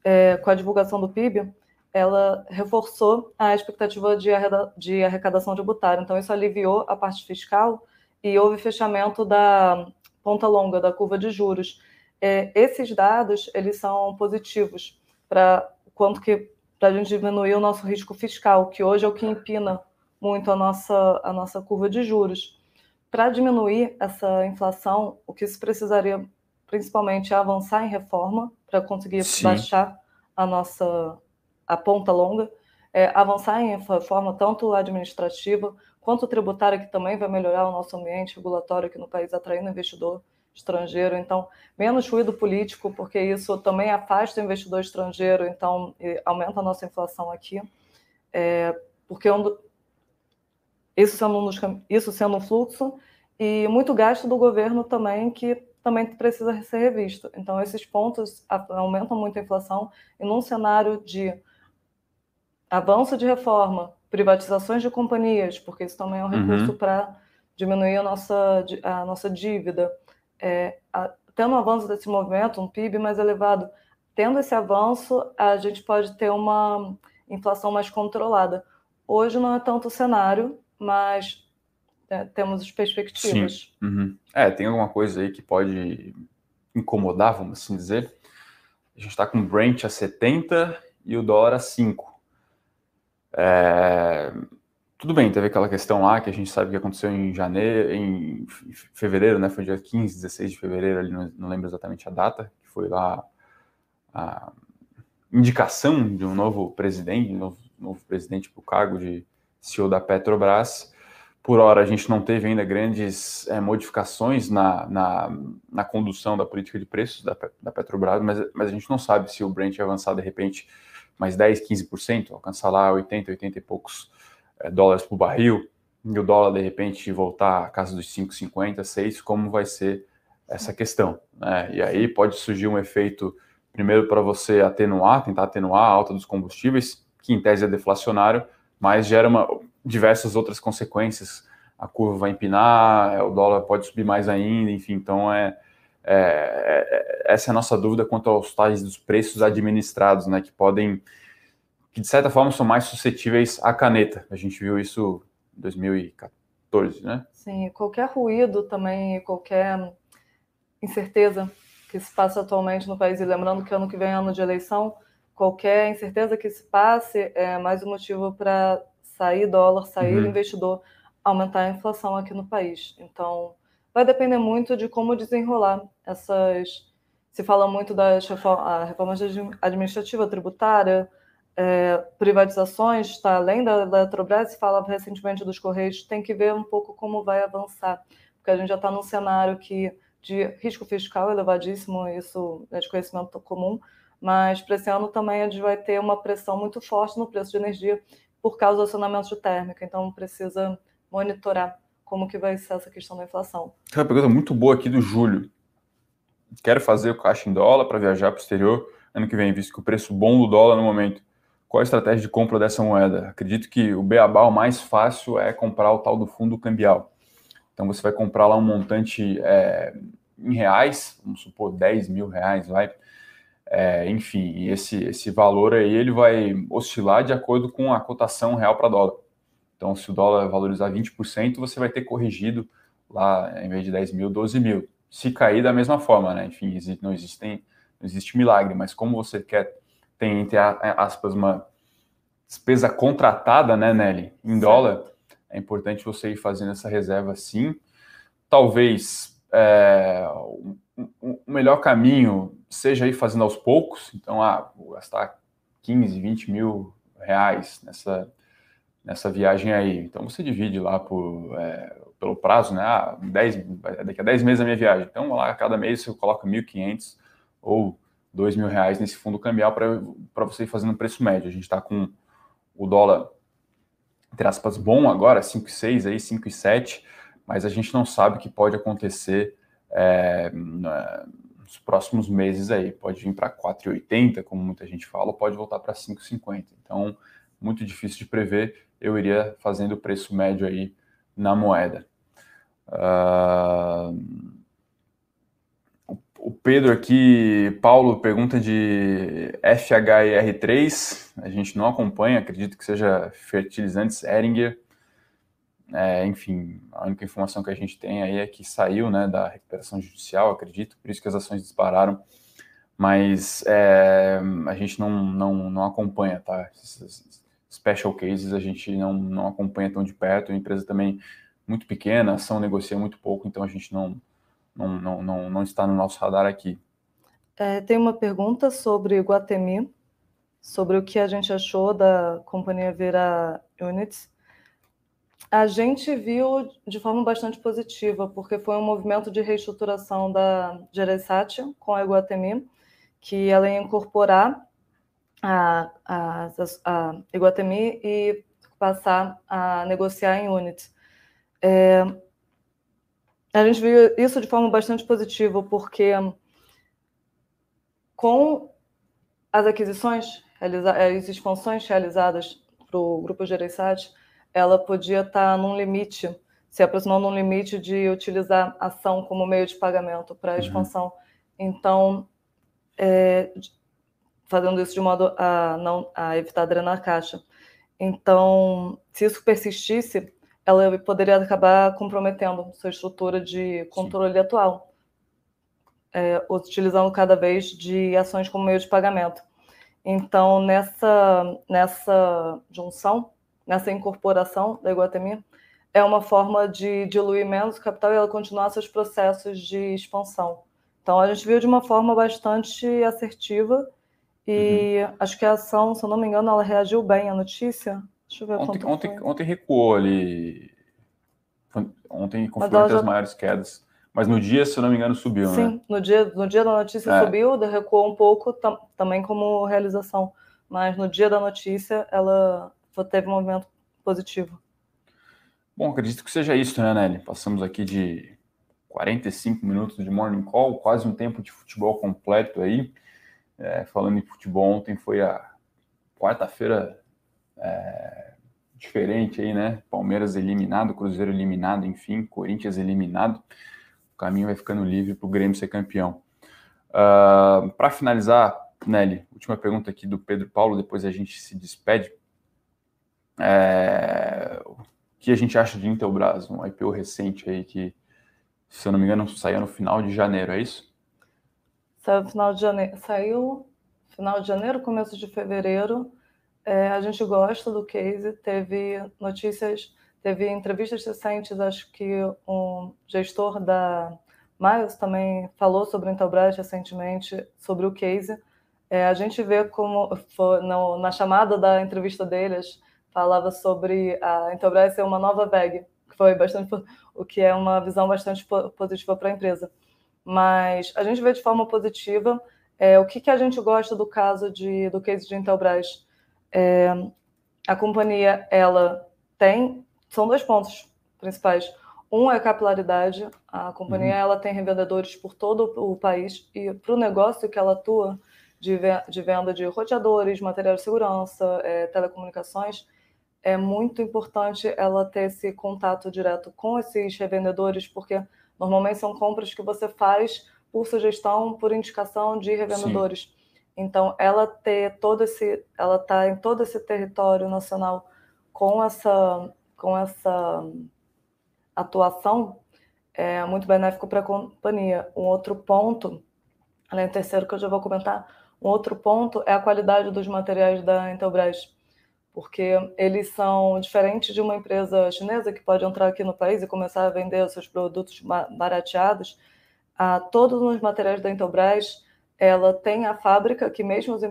é, com a divulgação do PIB, ela reforçou a expectativa de, de arrecadação tributária. Então, isso aliviou a parte fiscal e houve fechamento da ponta longa da curva de juros. É, esses dados eles são positivos para quanto que para a gente diminuir o nosso risco fiscal, que hoje é o que empina muito a nossa, a nossa curva de juros. Para diminuir essa inflação, o que se precisaria principalmente é avançar em reforma para conseguir Sim. baixar a nossa a ponta longa, é, avançar em reforma tanto administrativa quanto tributária, que também vai melhorar o nosso ambiente regulatório aqui no país, atraindo investidor estrangeiro. Então, menos ruído político, porque isso também afasta o investidor estrangeiro, então aumenta a nossa inflação aqui. É, porque um, isso, sendo um dos, isso sendo um fluxo, e muito gasto do governo também, que também precisa ser revisto. Então, esses pontos aumentam muito a inflação, e num cenário de avanço de reforma, privatizações de companhias, porque isso também é um recurso uhum. para diminuir a nossa, a nossa dívida. É, a, tendo um avanço desse movimento, um PIB mais elevado, tendo esse avanço, a gente pode ter uma inflação mais controlada. Hoje não é tanto o cenário, mas é, temos as perspectivas. Uhum. É, tem alguma coisa aí que pode incomodar, vamos assim dizer. A gente está com o Brent a 70 e o dólar a 5. É, tudo bem, teve aquela questão lá que a gente sabe que aconteceu em janeiro, em fevereiro, né? Foi dia 15, 16 de fevereiro, ali não, lembro exatamente a data, que foi lá a indicação de um novo presidente, um novo, novo presidente para o cargo de CEO da Petrobras. Por hora, a gente não teve ainda grandes é, modificações na, na, na, condução da política de preços da, da Petrobras, mas, mas a gente não sabe se o Brent avançar de repente mais 10, 15%, alcançar lá 80, 80 e poucos é, dólares por barril, e o dólar de repente voltar à casa dos 5,50, 6, como vai ser essa questão? Né? E aí pode surgir um efeito, primeiro para você atenuar, tentar atenuar a alta dos combustíveis, que em tese é deflacionário, mas gera uma, diversas outras consequências. A curva vai empinar, o dólar pode subir mais ainda, enfim, então é, é, é, essa é a nossa dúvida quanto aos tais dos preços administrados, né, que podem, que de certa forma são mais suscetíveis à caneta. A gente viu isso em 2014, né? Sim, qualquer ruído também, qualquer incerteza que se passa atualmente no país, e lembrando que ano que vem é ano de eleição, qualquer incerteza que se passe é mais um motivo para sair dólar, sair uhum. investidor, aumentar a inflação aqui no país. Então, vai depender muito de como desenrolar essas. Se fala muito das reformas administrativa, tributária, é, privatizações, está além da, da Eletrobras, se fala recentemente dos Correios, tem que ver um pouco como vai avançar, porque a gente já está num cenário que de risco fiscal elevadíssimo, isso é de conhecimento comum, mas para esse ano também a gente vai ter uma pressão muito forte no preço de energia por causa do acionamento de térmica, então precisa monitorar como que vai ser essa questão da inflação. Tem uma pergunta muito boa aqui do Júlio. Quero fazer o caixa em dólar para viajar para o exterior ano que vem, visto que o preço bom do dólar no momento. Qual a estratégia de compra dessa moeda? Acredito que o beabá o mais fácil é comprar o tal do fundo cambial. Então você vai comprar lá um montante é, em reais, vamos supor 10 mil reais, vai. É, enfim, esse, esse valor aí ele vai oscilar de acordo com a cotação real para dólar. Então, se o dólar valorizar 20%, você vai ter corrigido lá, em vez de 10 mil, 12 mil. Se cair da mesma forma, né? Enfim, não, existem, não existe milagre, mas como você quer, tem, entre aspas, uma despesa contratada, né, Nelly, em dólar, é importante você ir fazendo essa reserva sim. Talvez é, o melhor caminho seja ir fazendo aos poucos. Então, ah, vou gastar 15, 20 mil reais nessa, nessa viagem aí. Então, você divide lá por, é, pelo prazo, né? Ah, 10, daqui a 10 meses a minha viagem. Então, lá, cada mês você coloca 1.500 ou 2 mil reais nesse fundo cambial para você ir fazendo preço médio. A gente está com o dólar, entre aspas, bom agora, 5,6 aí, 5,7, mas a gente não sabe o que pode acontecer é, nos próximos meses aí. Pode vir para 4,80, como muita gente fala, pode voltar para 5,50. Então, muito difícil de prever. Eu iria fazendo o preço médio aí na moeda. Uh, o Pedro aqui, Paulo, pergunta de FHIR3. A gente não acompanha, acredito que seja fertilizantes Eringer. É, enfim, a única informação que a gente tem aí é que saiu né, da recuperação judicial, acredito, por isso que as ações dispararam. Mas é, a gente não, não, não acompanha, tá? Special cases a gente não, não acompanha tão de perto. A empresa também muito pequena, a ação negocia muito pouco, então a gente não não, não, não, não está no nosso radar aqui. É, tem uma pergunta sobre Guatemi, sobre o que a gente achou da companhia Vera Units. A gente viu de forma bastante positiva, porque foi um movimento de reestruturação da Geresat com a Iguatemi, que ela ia incorporar a, a, a Iguatemi e passar a negociar em units. É, a gente viu isso de forma bastante positiva, porque com as aquisições, as expansões realizadas para o Grupo Gereissat, ela podia estar num limite, se aproximando num limite de utilizar ação como meio de pagamento para a uhum. expansão. Uhum. Então, é, fazendo isso de modo a não a evitar drenar caixa. Então, se isso persistisse, ela poderia acabar comprometendo sua estrutura de controle Sim. atual, é, utilizando cada vez de ações como meio de pagamento. Então, nessa, nessa junção, nessa incorporação da Iguatemi, é uma forma de diluir menos o capital e ela continuar seus processos de expansão. Então, a gente viu de uma forma bastante assertiva e uhum. acho que a ação, se eu não me engano, ela reagiu bem à notícia. Deixa eu ver ontem, ontem, ontem, recuou ali. Ontem confirmou entre já... as maiores quedas. Mas no dia, se eu não me engano, subiu, Sim, né? no dia, no dia da notícia é. subiu, recuou um pouco tam, também como realização. Mas no dia da notícia, ela teve um movimento positivo. Bom, acredito que seja isso, né, Nelly? Passamos aqui de 45 minutos de morning call, quase um tempo de futebol completo aí. É, falando em futebol, ontem foi a quarta-feira é, diferente aí, né? Palmeiras eliminado, Cruzeiro eliminado, enfim, Corinthians eliminado. O caminho vai ficando livre para o Grêmio ser campeão. Uh, para finalizar, Nelly, última pergunta aqui do Pedro Paulo, depois a gente se despede. É, o que a gente acha de Intelbras, um IPO recente aí que, se eu não me engano, saiu no final de janeiro, é isso? Saiu final de janeiro, saiu final de janeiro, começo de fevereiro. É, a gente gosta do case, teve notícias, Teve entrevistas recentes, acho que um gestor da Miles também falou sobre a Intelbras recentemente, sobre o case. É, a gente vê como, foi, no, na chamada da entrevista deles, falava sobre a Intelbras ser uma nova VEG, que foi bastante, o que é uma visão bastante positiva para a empresa. Mas a gente vê de forma positiva é, o que, que a gente gosta do caso de, do case de Intelbras. É, a companhia ela tem são dois pontos principais. Um é a capilaridade. A companhia uhum. ela tem revendedores por todo o país e para o negócio que ela atua de, de venda de roteadores, material de segurança, é, telecomunicações, é muito importante ela ter esse contato direto com esses revendedores, porque normalmente são compras que você faz por sugestão, por indicação de revendedores. Sim. Então, ela ter todo esse, ela está em todo esse território nacional com essa, com essa atuação é muito benéfico para a companhia. Um outro ponto, além do terceiro que eu já vou comentar, um outro ponto é a qualidade dos materiais da Intelbras porque eles são diferentes de uma empresa chinesa que pode entrar aqui no país e começar a vender seus produtos barateados. A todos os materiais da Intelbras, ela tem a fábrica que mesmo os,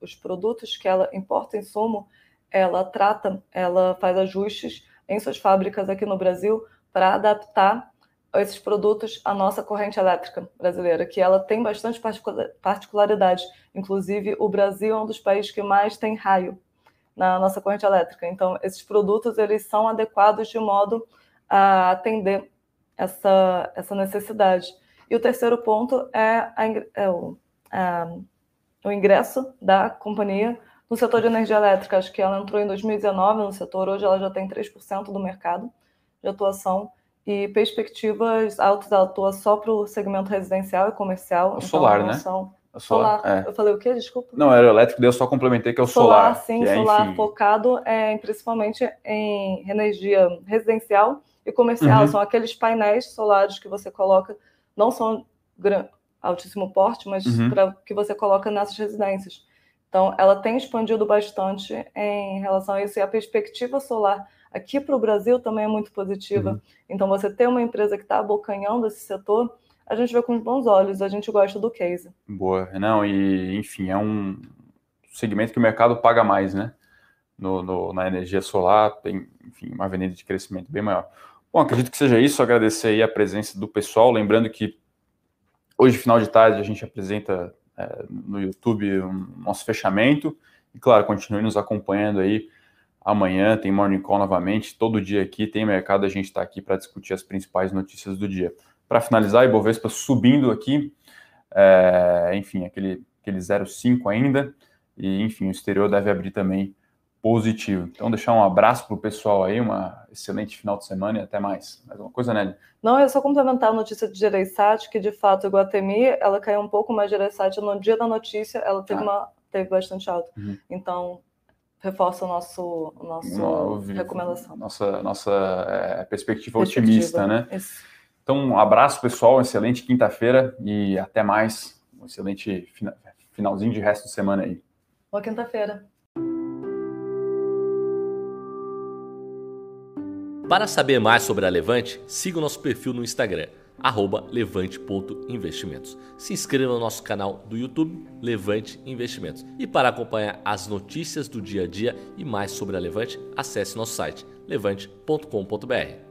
os produtos que ela importa insumo, ela trata, ela faz ajustes em suas fábricas aqui no Brasil para adaptar esses produtos à nossa corrente elétrica brasileira, que ela tem bastante particularidade. Inclusive, o Brasil é um dos países que mais tem raio na nossa corrente elétrica. Então, esses produtos eles são adequados de modo a atender essa, essa necessidade. E o terceiro ponto é, a, é o, a, o ingresso da companhia no setor de energia elétrica. Acho que ela entrou em 2019 no setor, hoje ela já tem 3% do mercado de atuação e perspectivas altas, ela atua só para o segmento residencial e comercial. O então, solar, né? São solar. solar. É. Eu falei o quê? Desculpa. Não, era elétrico, eu só complementei que é o solar. Solar, sim, é, solar enfim... focado é, principalmente em energia residencial e comercial. Uhum. São aqueles painéis solares que você coloca, não são altíssimo porte, mas uhum. para que você coloca nessas residências. Então, ela tem expandido bastante em relação a isso e a perspectiva solar aqui para o Brasil também é muito positiva. Uhum. Então, você ter uma empresa que está abocanhando esse setor a gente vê com bons olhos, a gente gosta do case. Boa, não, e enfim, é um segmento que o mercado paga mais, né? No, no, na energia solar, tem, enfim, uma avenida de crescimento bem maior. Bom, acredito que seja isso, agradecer aí a presença do pessoal, lembrando que hoje, final de tarde, a gente apresenta é, no YouTube um, nosso fechamento, e claro, continue nos acompanhando aí, amanhã tem Morning Call novamente, todo dia aqui tem mercado, a gente está aqui para discutir as principais notícias do dia. Para finalizar, Ibovespa subindo aqui, é, enfim, aquele, aquele 0,5 ainda, e enfim, o exterior deve abrir também positivo. Então, deixar um abraço para o pessoal aí, uma excelente final de semana e até mais. Mais uma coisa, Nelly? Não, é só complementar a notícia de Gereissat, que de fato o Guatemi, ela caiu um pouco, mas Gereissat no dia da notícia, ela teve, ah. uma, teve bastante alta. Uhum. Então, reforça o nosso, o nosso recomendação. Nossa, nossa é, perspectiva, perspectiva, otimista, né? Isso. Então, um abraço, pessoal. Excelente quinta-feira e até mais. Um excelente finalzinho de resto de semana aí. Boa quinta-feira. Para saber mais sobre a Levante, siga o nosso perfil no Instagram, levante.investimentos. Se inscreva no nosso canal do YouTube, Levante Investimentos. E para acompanhar as notícias do dia a dia e mais sobre a Levante, acesse nosso site levante.com.br.